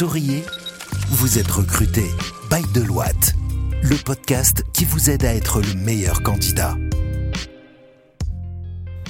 Souriez, vous êtes recruté by Deloitte, le podcast qui vous aide à être le meilleur candidat.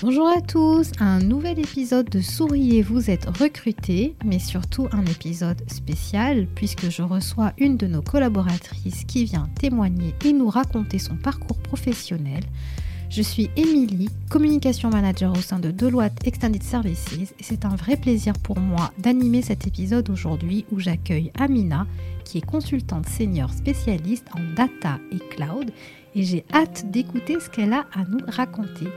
Bonjour à tous, un nouvel épisode de Souriez, vous êtes recruté, mais surtout un épisode spécial puisque je reçois une de nos collaboratrices qui vient témoigner et nous raconter son parcours professionnel. Je suis Émilie, communication manager au sein de Deloitte Extended Services et c'est un vrai plaisir pour moi d'animer cet épisode aujourd'hui où j'accueille Amina qui est consultante senior spécialiste en data et cloud et j'ai hâte d'écouter ce qu'elle a à nous raconter.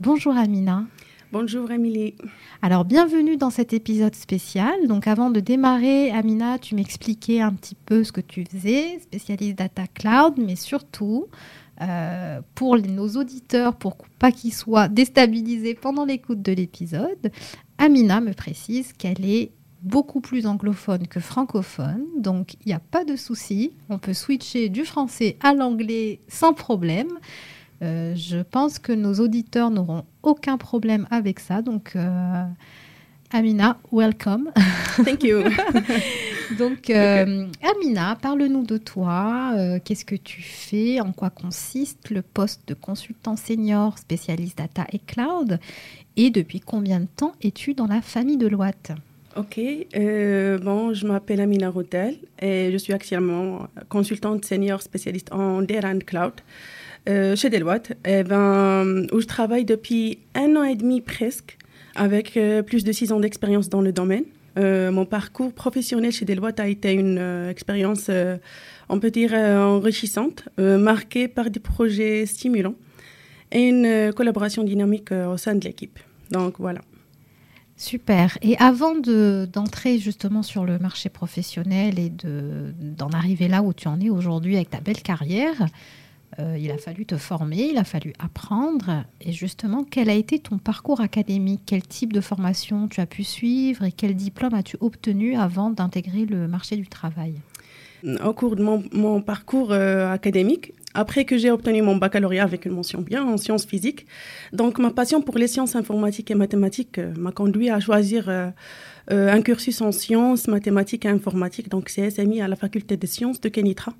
Bonjour Amina. Bonjour Émilie. Alors bienvenue dans cet épisode spécial. Donc avant de démarrer, Amina, tu m'expliquais un petit peu ce que tu faisais, spécialiste data cloud, mais surtout euh, pour nos auditeurs, pour pas qu'ils soient déstabilisés pendant l'écoute de l'épisode, Amina me précise qu'elle est beaucoup plus anglophone que francophone, donc il n'y a pas de souci, on peut switcher du français à l'anglais sans problème. Euh, je pense que nos auditeurs n'auront aucun problème avec ça. Donc, euh, Amina, welcome. Thank you. donc, euh, Amina, parle-nous de toi. Qu'est-ce que tu fais? En quoi consiste le poste de consultant senior spécialiste data et cloud? Et depuis combien de temps es-tu dans la famille de Loite Ok, bon, je m'appelle Amina Routel et je suis actuellement consultante senior spécialiste en Data and Cloud. Euh, chez Deloitte, eh ben, où je travaille depuis un an et demi presque, avec euh, plus de six ans d'expérience dans le domaine. Euh, mon parcours professionnel chez Deloitte a été une expérience, on peut dire, enrichissante, marquée par des projets stimulants et une collaboration dynamique au sein de l'équipe. Donc voilà. Super. Et avant d'entrer justement sur le marché professionnel et d'en arriver là où tu en es aujourd'hui avec ta belle carrière, euh, il a fallu te former, il a fallu apprendre. Et justement, quel a été ton parcours académique? Quel type de formation tu as pu suivre et quel diplôme as-tu obtenu avant d'intégrer le marché du travail? Au cours de mon, parcours euh, académique, après que j'ai obtenu mon baccalauréat avec une mention bien en sciences physiques, donc ma passion pour les sciences informatiques et mathématiques euh, m'a conduit à choisir un cursus en sciences, mathématiques et informatiques, donc CSMI à la faculté des sciences de Kenitra.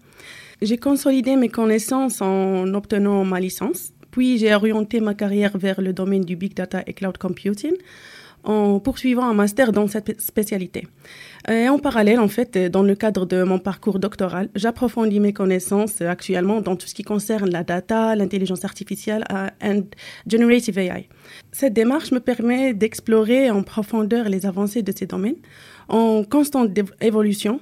J'ai consolidé mes connaissances en obtenant ma licence, puis j'ai orienté ma carrière vers le domaine du big data et cloud computing en poursuivant un master dans cette spécialité. Et en parallèle, en fait, dans le cadre de mon parcours doctoral, j'approfondis mes connaissances actuellement dans tout ce qui concerne la data, l'intelligence artificielle et generative AI. Cette démarche me permet d'explorer en profondeur les avancées de ces domaines en constante évolution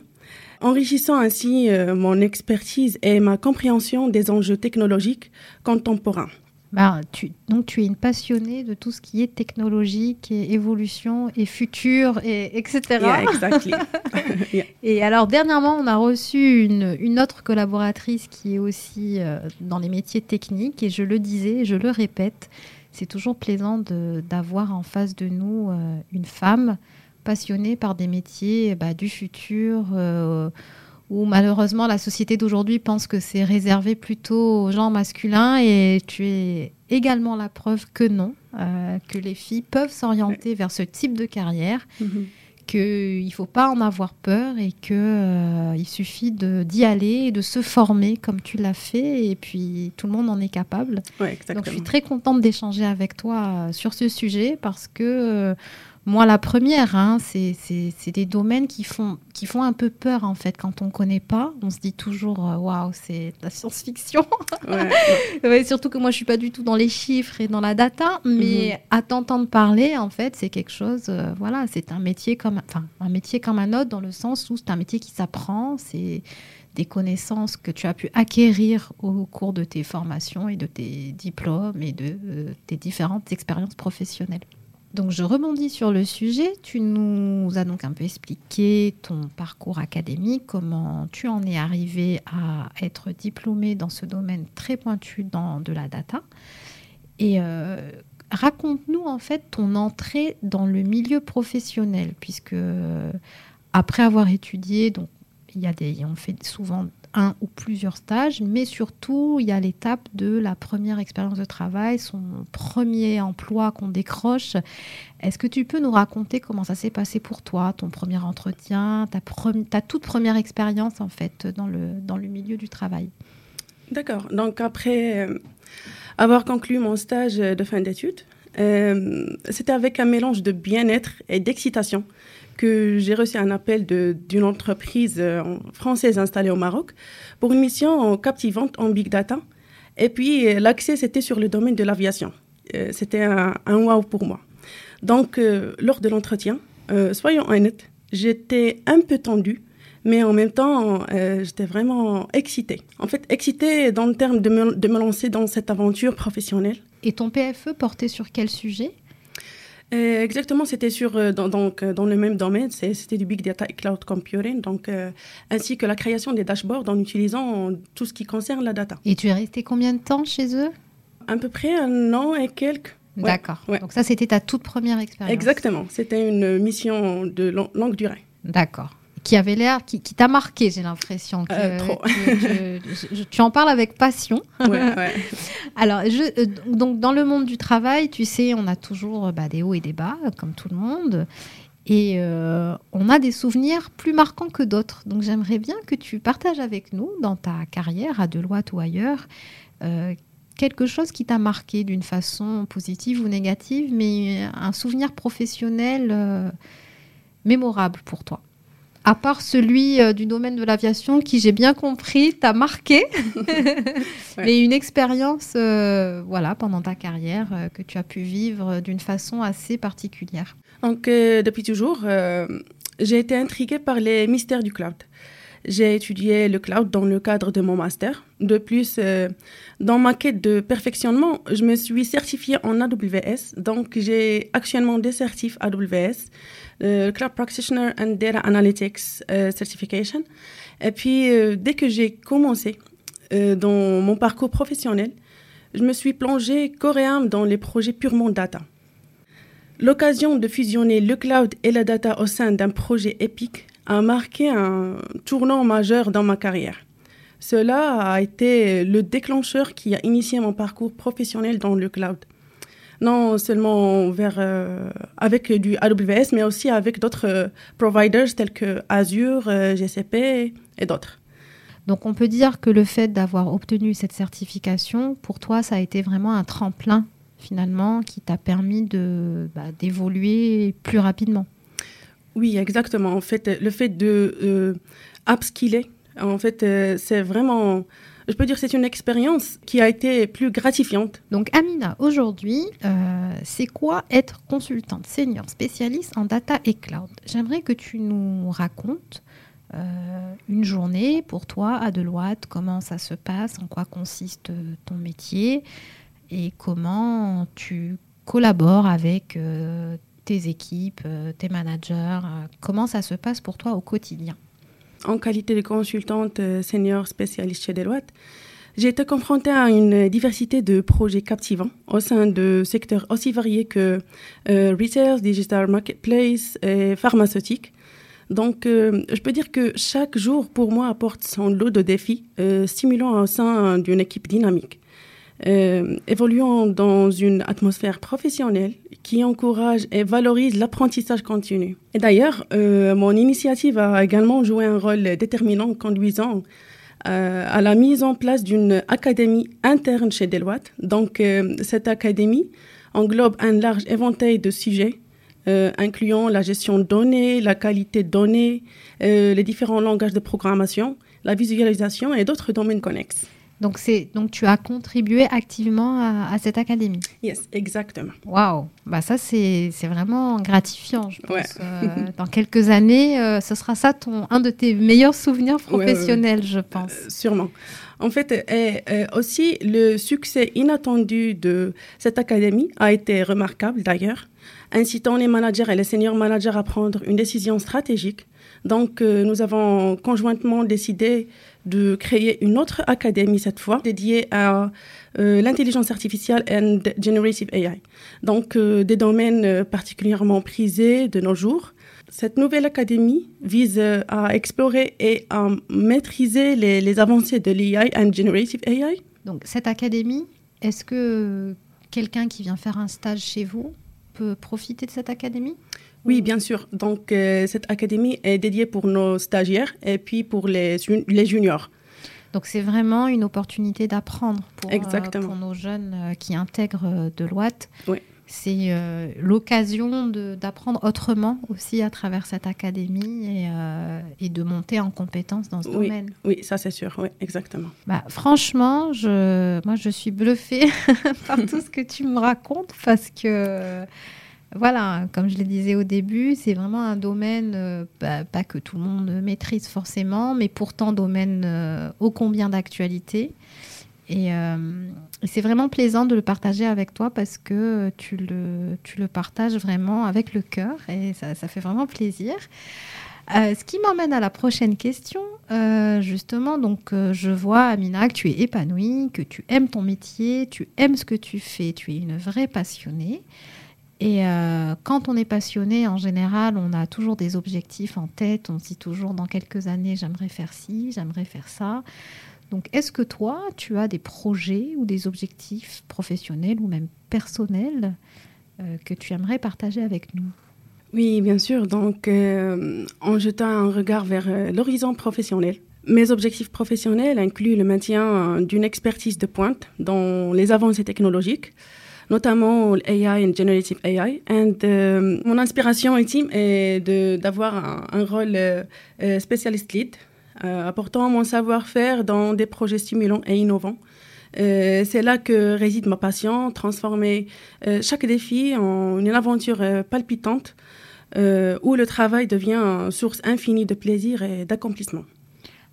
enrichissant ainsi euh, mon expertise et ma compréhension des enjeux technologiques contemporains. Bah, tu, donc tu es une passionnée de tout ce qui est technologique et évolution et futur et etc. Yeah, exactly. Et alors dernièrement, on a reçu une, une autre collaboratrice qui est aussi euh, dans les métiers techniques et je le disais, je le répète, c'est toujours plaisant d'avoir en face de nous euh, une femme passionnée par des métiers bah, du futur, euh, où malheureusement la société d'aujourd'hui pense que c'est réservé plutôt aux gens masculins, et tu es également la preuve que non, euh, que les filles peuvent s'orienter vers ce type de carrière. Mhm. qu'il ne faut pas en avoir peur et qu'il euh, il suffit d'y aller et de se former comme tu l'as fait et puis tout le monde en est capable. Donc je suis très contente d'échanger avec toi sur ce sujet parce que moi, la première, hein, c'est des domaines qui font, qui font un peu peur, en fait, quand on ne connaît pas. On se dit toujours, euh, waouh, c'est de la science-fiction. surtout que moi, je ne suis pas du tout dans les chiffres et dans la data, mais mhm. à t'entendre parler, en fait, c'est quelque chose, euh, voilà, c'est un métier comme, enfin, un métier comme un autre, dans le sens où c'est un métier qui s'apprend, c'est des connaissances que tu as pu acquérir au cours de tes formations et de tes diplômes et de euh, tes différentes expériences professionnelles. Donc je rebondis sur le sujet. Tu nous as donc un peu expliqué ton parcours académique, comment tu en es arrivé à être diplômé dans ce domaine très pointu de la data. Et euh, raconte-nous en fait ton entrée dans le milieu professionnel, puisque après avoir étudié, donc il a on fait souvent un ou plusieurs stages, mais surtout, il y a l'étape de la première expérience de travail, son premier emploi qu'on décroche. Est-ce que tu peux nous raconter comment ça s'est passé pour toi, ton premier entretien, ta, toute première expérience en fait dans le, dans le milieu du travail? D'accord. Donc après euh, avoir conclu mon stage de fin d'études, euh, c'était avec un mélange de bien-être et d'excitation que j'ai reçu un appel d'une entreprise euh, française installée au Maroc pour une mission captivante en big data. Et puis l'accès, c'était sur le domaine de l'aviation. c'était un, un, wow pour moi. Donc lors de l'entretien, soyons honnêtes, j'étais un peu tendue mais en même temps, euh, j'étais vraiment excitée. En fait, excitée dans le terme de me, de me, lancer dans cette aventure professionnelle. Et ton PFE portait sur quel sujet? Euh, Exactement, c'était sur euh, dans, donc, dans le même domaine, c'était du big data et cloud computing, donc ainsi que la création des dashboards en utilisant tout ce qui concerne la data. Et tu es resté combien de temps chez eux? À peu près un an et quelques. D'accord. Ouais. Donc ça, c'était ta toute première expérience. Exactement. C'était une mission de longue durée. D'accord qui avait l'air, qui, t'a marqué, j'ai l'impression. Euh, trop. tu en parles avec passion. Ouais, ouais. Alors, je, euh, donc dans le monde du travail, tu sais, on a toujours bah, des hauts et des bas, comme tout le monde. Et euh, on a des souvenirs plus marquants que d'autres. Donc j'aimerais bien que tu partages avec nous, dans ta carrière à Deloitte ou ailleurs, quelque chose qui t'a marqué d'une façon positive ou négative, mais un souvenir professionnel mémorable pour toi à part celui euh, du domaine de l'aviation qui, j'ai bien compris, t'a marqué, mais une expérience euh, voilà, pendant ta carrière euh, que tu as pu vivre d'une façon assez particulière. Donc, depuis toujours, j'ai été intriguée par les mystères du cloud. J'ai étudié le cloud dans le cadre de mon master. De plus, dans ma quête de perfectionnement, je me suis certifiée en AWS. Donc, j'ai actuellement des certifs AWS euh, Cloud Practitioner and Data Analytics euh, Certification. Et puis, euh, dès que j'ai commencé dans mon parcours professionnel, je me suis plongée coréen dans les projets purement data. L'occasion de fusionner le cloud et la data au sein d'un projet épique a marqué un tournant majeur dans ma carrière. Cela a été le déclencheur qui a initié mon parcours professionnel dans le cloud non seulement vers, euh, avec du AWS, mais aussi avec d'autres euh, providers tels que Azure, euh, GCP et d'autres. Donc on peut dire que le fait d'avoir obtenu cette certification, pour toi, ça a été vraiment un tremplin finalement qui t'a permis de bah, d'évoluer plus rapidement. Oui, exactement. En fait, le fait de upskiller, en fait, c'est vraiment je peux dire que c'est une expérience qui a été plus gratifiante. Donc Amina, aujourd'hui, euh, c'est quoi être consultante senior spécialiste en data et cloud? J'aimerais que tu nous racontes euh, une journée pour toi à Deloitte, comment ça se passe, en quoi consiste ton métier et comment tu collabores avec euh, tes équipes, tes managers, comment ça se passe pour toi au quotidien? En qualité de consultante euh, senior spécialiste chez Deloitte, j'ai été confrontée à une diversité de projets captivants au sein de secteurs aussi variés que euh, retail, digital marketplace et pharmaceutique. Donc, euh, je peux dire que chaque jour, pour moi, apporte son lot de défis stimulants au sein d'une équipe dynamique. Euh, évoluant dans une atmosphère professionnelle qui encourage et valorise l'apprentissage continu. Et d'ailleurs, euh, mon initiative a également joué un rôle déterminant conduisant euh, à la mise en place d'une académie interne chez Deloitte. Donc, cette académie englobe un large éventail de sujets incluant la gestion de données, la qualité de données, les différents langages de programmation, la visualisation et d'autres domaines connexes. Donc, donc tu as contribué activement à, cette académie. Yes, exactement. Waouh, bah ça c'est, vraiment gratifiant. Je pense. Euh, dans quelques années, euh, ce sera ça ton un de tes meilleurs souvenirs professionnels, je pense. Euh, sûrement. En fait, et, aussi le succès inattendu de cette académie a été remarquable d'ailleurs, incitant les managers et les seniors managers à prendre une décision stratégique. Donc, nous avons conjointement décidé de créer une autre académie cette fois dédiée à euh, l'intelligence artificielle et generative AI. Donc euh, des domaines euh, particulièrement prisés de nos jours. Cette nouvelle académie vise euh, à explorer et à maîtriser les, les avancées de l'AI and Generative AI. Donc cette académie, est-ce que quelqu'un qui vient faire un stage chez vous peut profiter de cette académie Oui, bien sûr. Donc euh, cette académie est dédiée pour nos stagiaires et puis pour les, les juniors. Donc c'est vraiment une opportunité d'apprendre pour, euh, pour nos jeunes euh, qui intègrent euh, Deloitte. Oui. C'est euh, l'occasion d'apprendre autrement aussi à travers cette académie et, euh, et de monter en compétences dans ce Oui. domaine. Oui, ça c'est sûr. Oui, exactement. Bah, franchement, je, moi je suis bluffée par tout ce que tu me racontes parce que, voilà, comme je le disais au début, c'est vraiment un domaine, euh, bah, pas que tout le monde maîtrise forcément, mais pourtant domaine euh, ô combien d'actualité. Et, euh, et c'est vraiment plaisant de le partager avec toi parce que tu le, partages vraiment avec le cœur et ça, fait vraiment plaisir. Euh, ce qui m'emmène à la prochaine question. Euh, justement, donc je vois, Amina, que tu es épanouie, que tu aimes ton métier, tu aimes ce que tu fais, tu es une vraie passionnée. Et quand on est passionné, en général, on a toujours des objectifs en tête. On se dit toujours dans quelques années, j'aimerais faire ci, j'aimerais faire ça. Donc, est-ce que toi, tu as des projets ou des objectifs professionnels ou même personnels euh, que tu aimerais partager avec nous? Oui, bien sûr. Donc, euh, en jetant un regard vers euh, l'horizon professionnel, mes objectifs professionnels incluent le maintien d'une expertise de pointe dans les avancées technologiques, notamment l'AI and Generative AI. And, mon inspiration ultime est d'avoir un, rôle spécialiste lead, apportant mon savoir-faire dans des projets stimulants et innovants. Euh, c'est là que réside ma passion, transformer euh, chaque défi en une aventure euh, palpitante euh, où le travail devient source infinie de plaisir et d'accomplissement.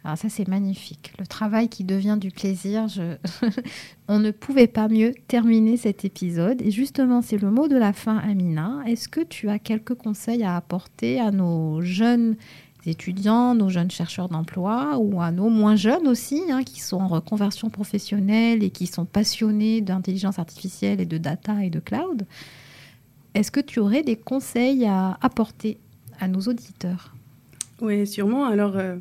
Alors ça, c'est magnifique. Le travail qui devient du plaisir. On ne pouvait pas mieux terminer cet épisode. Et justement, c'est le mot de la fin, Amina. Est-ce que tu as quelques conseils à apporter à nos jeunes étudiants, nos jeunes chercheurs d'emploi ou à nos moins jeunes aussi, hein, qui sont en reconversion professionnelle et qui sont passionnés d'intelligence artificielle et de data et de cloud Est-ce que tu aurais des conseils à apporter à nos auditeurs? Oui, sûrement. Alors, euh,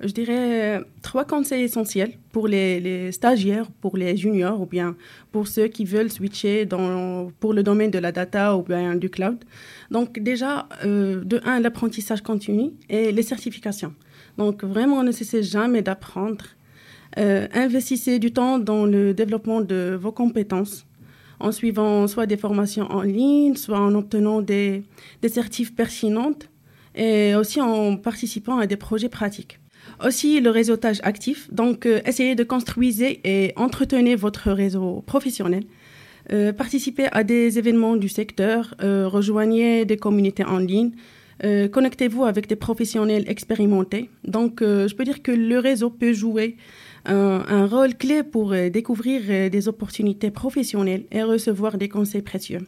je dirais trois conseils essentiels pour les, stagiaires, pour les juniors ou bien pour ceux qui veulent switcher pour le domaine de la data ou bien du cloud. Donc déjà, euh, de un, l'apprentissage continu et les certifications. Donc vraiment, ne cessez jamais d'apprendre. Euh, investissez du temps dans le développement de vos compétences en suivant soit des formations en ligne, soit en obtenant des, des certifs pertinentes et aussi en participant à des projets pratiques. Aussi le réseautage actif, donc euh, essayez de construire et entretenir votre réseau professionnel. Euh, participez à des événements du secteur, euh, rejoignez des communautés en ligne, euh, connectez-vous avec des professionnels expérimentés. Donc je peux dire que le réseau peut jouer un, rôle clé pour découvrir des opportunités professionnelles et recevoir des conseils précieux.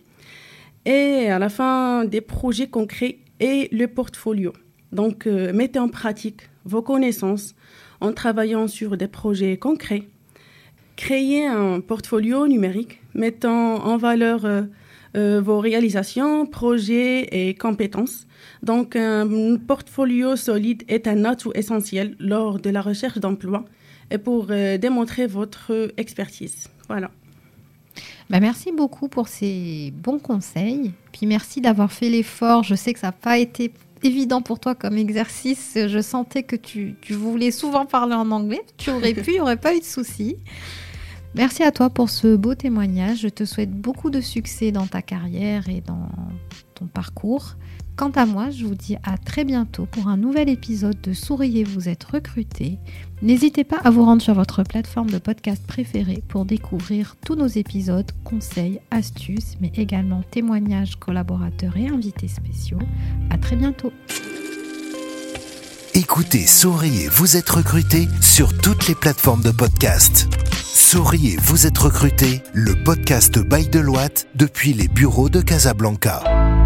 Et à la fin, des projets concrets et le portfolio. Donc, euh, mettez en pratique vos connaissances en travaillant sur des projets concrets. Créez un portfolio numérique mettant en valeur euh, euh, vos réalisations, projets et compétences. Donc, un portfolio solide est un atout essentiel lors de la recherche d'emploi et pour démontrer votre expertise. Voilà. Bah, merci beaucoup pour ces bons conseils. Puis merci d'avoir fait l'effort. Je sais que ça n'a pas été évident pour toi comme exercice. Je sentais que tu, voulais souvent parler en anglais. Tu aurais pu, il n'y aurait pas eu de souci. Merci à toi pour ce beau témoignage. Je te souhaite beaucoup de succès dans ta carrière et dans ton parcours. Quant à moi, je vous dis à très bientôt pour un nouvel épisode de Souriez, vous êtes recruté. N'hésitez pas à vous rendre sur votre plateforme de podcast préférée pour découvrir tous nos épisodes, conseils, astuces, mais également témoignages, collaborateurs et invités spéciaux. À très bientôt. Écoutez Souriez, vous êtes recruté sur toutes les plateformes de podcast. Souriez, vous êtes recruté, le podcast by Deloitte depuis les bureaux de Casablanca.